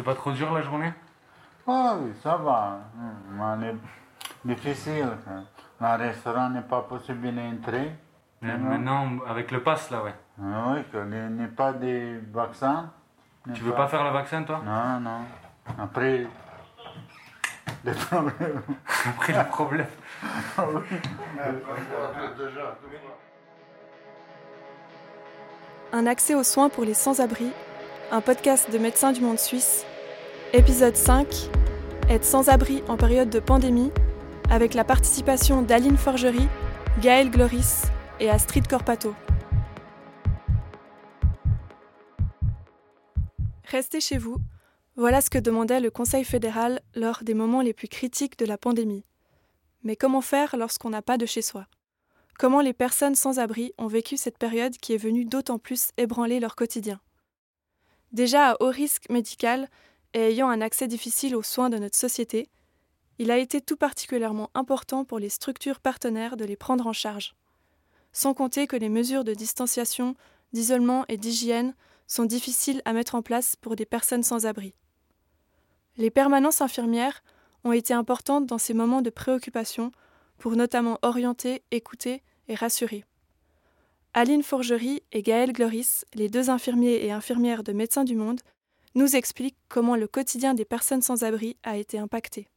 C'est pas trop dur la journée? Ah oui, ça va. Mais difficile. Le restaurant n'est pas possible d'entrer. Mais Maintenant, avec le pass, là, ouais. Ah oui, qu'il n'y a pas de vaccin. Tu veux pas faire le vaccin, toi? Non, non. Après, des problèmes. Après le problème. Ah. Un accès aux soins pour les sans-abri, un podcast de Médecins du Monde Suisse. Épisode 5 Être sans-abri en période de pandémie, avec la participation d'Aline Forgerie, Gaël Gloris et Astrid Corpato. Restez chez vous, voilà ce que demandait le Conseil fédéral lors des moments les plus critiques de la pandémie. Mais comment faire lorsqu'on n'a pas de chez soi? Comment les personnes sans abri ont vécu cette période qui est venue d'autant plus ébranler leur quotidien? Déjà à haut risque médical et ayant un accès difficile aux soins de notre société, il a été tout particulièrement important pour les structures partenaires de les prendre en charge. Sans compter que les mesures de distanciation, d'isolement et d'hygiène sont difficiles à mettre en place pour des personnes sans abri. Les permanences infirmières ont été importantes dans ces moments de préoccupation pour notamment orienter, écouter et rassurer. Aline Forgerie et Gaël Gloris, les deux infirmiers et infirmières de Médecins du Monde, nous expliquent comment le quotidien des personnes sans abri a été impacté.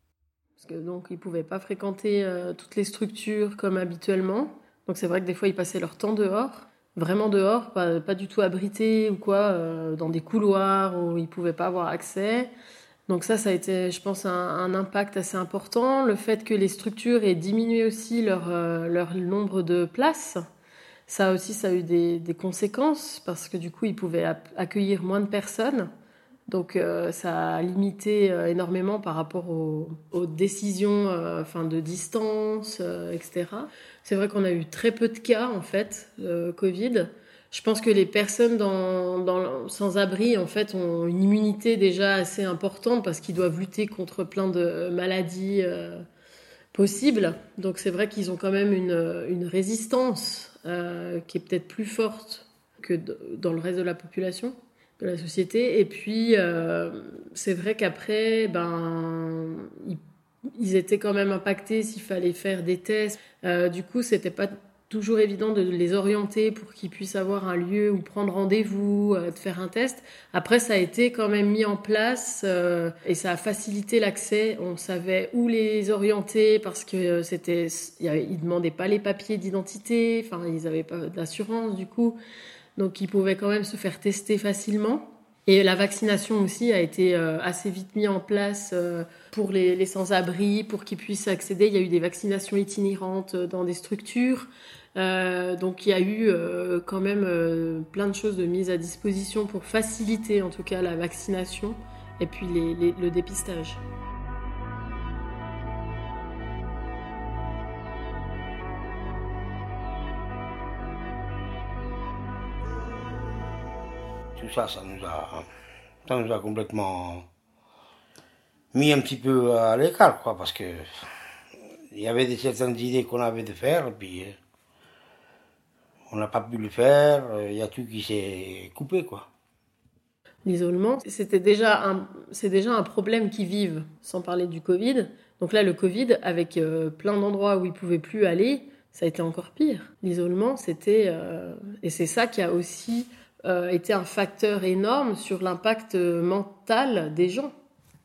Donc ils pouvaient pas fréquenter euh, toutes les structures comme habituellement. Donc c'est vrai que des fois ils passaient leur temps dehors, vraiment dehors, pas, du tout abrités ou quoi, euh, dans des couloirs où ils pouvaient pas avoir accès. Donc ça, ça a été, je pense, un, un, impact assez important. Le fait que les structures aient diminué aussi leur, euh, leur nombre de places, ça aussi, ça a eu des, conséquences parce que du coup, ils pouvaient accueillir moins de personnes. Donc euh, ça a limité euh, énormément par rapport aux, décisions euh, enfin, de distance, etc. C'est vrai qu'on a eu très peu de cas, en fait, Covid. Je pense que les personnes sans abri, en fait, ont une immunité déjà assez importante parce qu'ils doivent lutter contre plein de maladies possibles. Donc c'est vrai qu'ils ont quand même une résistance euh, qui est peut-être plus forte que dans le reste de la population, de la société. Et puis euh, c'est vrai qu'après, ben, ils, étaient quand même impactés s'il fallait faire des tests. Euh, du coup, c'était pas toujours évident de les orienter pour qu'ils puissent avoir un lieu où prendre rendez-vous, euh, de faire un test. Après, ça a été quand même mis en place euh, et ça a facilité l'accès. On savait où les orienter parce que euh, c'était, ils demandaient pas les papiers d'identité, enfin ils avaient pas d'assurance du coup, donc ils pouvaient quand même se faire tester facilement. Et la vaccination aussi a été assez vite mise en place pour les, les sans-abri, pour qu'ils puissent accéder. Il y a eu des vaccinations itinérantes dans des structures. Euh, donc il y a eu euh, quand même euh, plein de choses de mise à disposition pour faciliter en tout cas la vaccination et puis les, le dépistage. Tout ça, ça nous a, ça nous a complètement mis un petit peu à l'écart, quoi, parce que il y avait certaines idées qu'on avait de faire, puis on n'a pas pu le faire, il y a tout qui s'est coupé quoi. L'isolement, c'était déjà un, c'est déjà un problème qu'ils vivent, sans parler du Covid. Donc là, le Covid, avec euh, plein d'endroits où ils pouvaient plus aller, ça a été encore pire. L'isolement, c'était, euh, et c'est ça qui a aussi euh, été un facteur énorme sur l'impact mental des gens,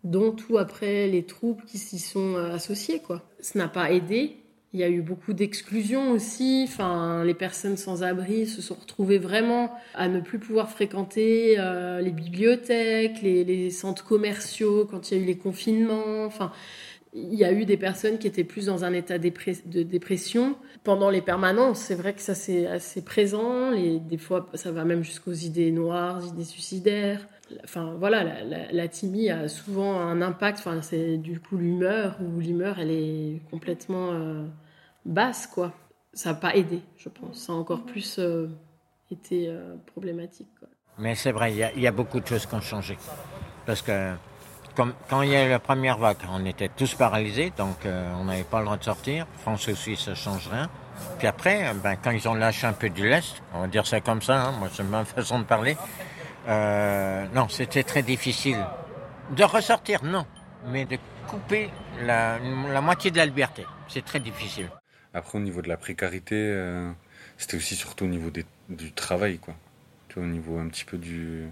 dont tout après les troubles qui s'y sont associés quoi. Ça n'a pas aidé il y a eu beaucoup d'exclusion aussi. Enfin, les personnes sans abri se sont retrouvées vraiment à ne plus pouvoir fréquenter euh, les bibliothèques, les, centres commerciaux quand il y a eu les confinements. Enfin, il y a eu des personnes qui étaient plus dans un état de dépression pendant les permanences. C'est vrai que ça c'est assez présent. Les, des fois, ça va même jusqu'aux idées noires, idées suicidaires. Enfin voilà, la, la, timie a souvent un impact. Enfin, c'est du coup l'humeur où l'humeur elle est complètement euh, basse quoi. Ça n'a pas aidé, je pense. Ça a encore plus euh, été euh, problématique. Quoi. Mais c'est vrai, il y, y, a beaucoup de choses qui ont changé. Parce que comme, quand il y a eu la première vague, on était tous paralysés, donc euh, on n'avait pas le droit de sortir. France aussi, ça change rien. Puis après, ben, quand ils ont lâché un peu du lest, on va dire ça comme ça, hein, moi c'est ma façon de parler, euh, non, c'était très difficile De ressortir, non. Mais de couper la, moitié de la liberté. C'est très difficile. Après, au niveau de la précarité, euh, c'était aussi surtout au niveau du travail, quoi. au niveau un petit peu du,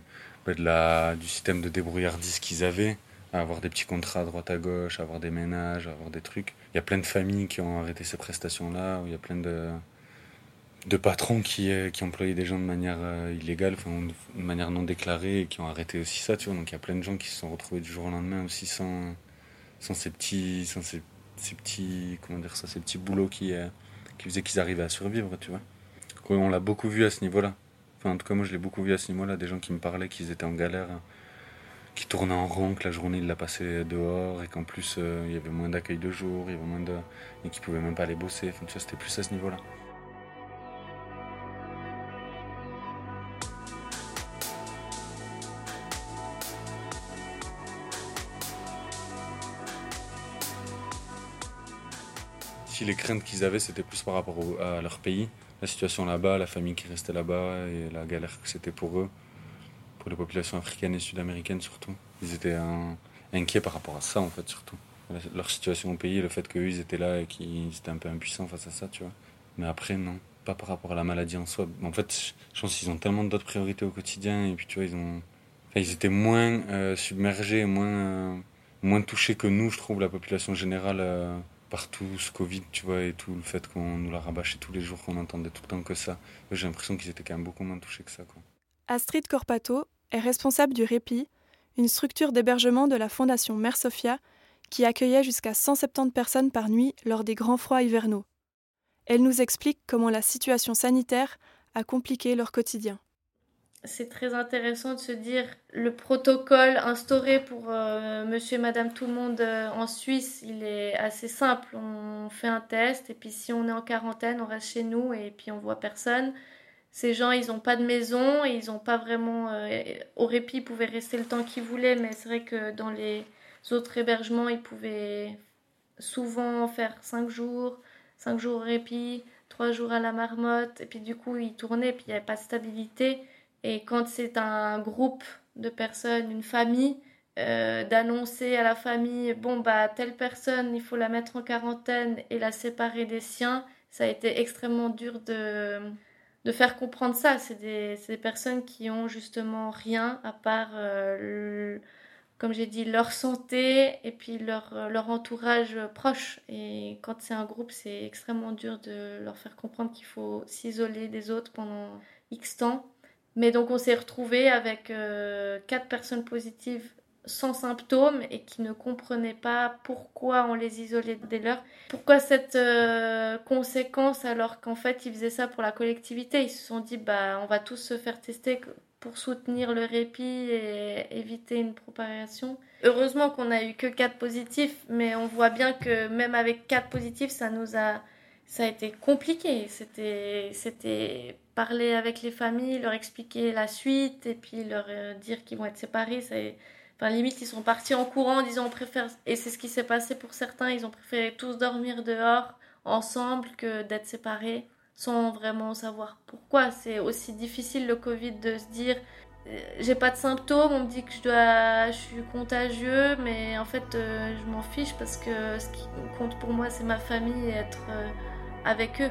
bah, de du système de débrouillardise qu'ils avaient, avoir des petits contrats à droite à gauche, avoir des ménages, avoir des trucs. Il y a plein de familles qui ont arrêté ces prestations-là, il y a plein de, patrons qui, euh, qui employaient des gens de manière euh, illégale, de manière non déclarée, et qui ont arrêté aussi ça, tu vois. Donc il y a plein de gens qui se sont retrouvés du jour au lendemain aussi sans, sans ces petits, sans ces, ces petits, comment dire ça, ces petits boulots qui, euh, qui faisaient qu'ils arrivaient à survivre, tu vois. On l'a beaucoup vu à ce niveau-là. Enfin, en tout cas, moi, je l'ai beaucoup vu à ce niveau-là, des gens qui me parlaient qu'ils étaient en galère, qui tournaient en rond, que la journée, ils la passaient dehors, et qu'en plus, il y avait moins d'accueil de jour, il y avait moins de... et qu'ils pouvaient même pas aller bosser. Enfin, tu c'était plus à ce niveau-là. Les craintes qu'ils avaient, c'était plus par rapport à leur pays, la situation là-bas, la famille qui restait là-bas et la galère que c'était pour eux, pour les populations africaines et sud-américaines surtout. Ils étaient inquiets par rapport à ça, en fait, surtout. Leur situation au pays, le fait qu'eux, ils étaient là et qu'ils étaient un peu impuissants face à ça, tu vois. Mais après, non, pas par rapport à la maladie en soi. En fait, je pense qu'ils ont tellement d'autres priorités au quotidien et puis, tu vois, ils ont. ils étaient moins euh, submergés, moins, euh, moins touchés que nous, je trouve, la population générale. Euh, partout ce Covid, tu vois, et tout le fait qu'on nous l'a rabâché tous les jours, qu'on entendait tout le temps que ça. J'ai l'impression qu'ils étaient quand même beaucoup moins touchés que ça. Astrid Corpato est responsable du Répit, une structure d'hébergement de la Fondation Mère Sophia qui accueillait jusqu'à 170 personnes par nuit lors des grands froids hivernaux. Elle nous explique comment la situation sanitaire a compliqué leur quotidien c'est très intéressant de se dire le protocole instauré pour euh, monsieur et madame tout le monde euh, en Suisse, il est assez simple. On fait un test et puis si on est en quarantaine, on reste chez nous et puis on voit personne. Ces gens, ils n'ont pas de maison et ils n'ont pas vraiment. Euh, au répit, ils pouvaient rester le temps qu'ils voulaient, mais c'est vrai que dans les autres hébergements, ils pouvaient souvent faire cinq jours, cinq jours au répit, trois jours à la marmotte, et puis du coup, ils tournaient, puis il n'y avait pas de stabilité. Et quand c'est un groupe de personnes, une famille, euh, d'annoncer à la famille, bon, bah, telle personne, il faut la mettre en quarantaine et la séparer des siens, ça a été extrêmement dur de, de faire comprendre ça. C'est des, des, personnes qui ont justement rien à part, euh, comme j'ai dit, leur santé et puis leur, leur entourage proche. Et quand c'est un groupe, c'est extrêmement dur de leur faire comprendre qu'il faut s'isoler des autres pendant X temps. Mais donc on s'est retrouvé avec euh, quatre personnes positives sans symptômes et qui ne comprenaient pas pourquoi on les isolait dès lors. Pourquoi cette euh, conséquence alors qu'en fait ils faisaient ça pour la collectivité? Ils se sont dit bah on va tous se faire tester pour soutenir le répit et éviter une propagation. Heureusement qu'on a eu que quatre positifs, mais on voit bien que même avec quatre positifs, ça nous a ça a été compliqué. C'était c'était parler avec les familles, leur expliquer la suite et puis leur euh, dire qu'ils vont être séparés. Enfin, limite, ils sont partis en courant en disant on préfère. Et c'est ce qui s'est passé pour certains. Ils ont préféré tous dormir dehors ensemble que d'être séparés sans vraiment savoir pourquoi. C'est aussi difficile le Covid de se dire euh, j'ai pas de symptômes, on me dit que je, dois, je suis contagieux, mais en fait euh, je m'en fiche parce que ce qui compte pour moi c'est ma famille et être avec eux.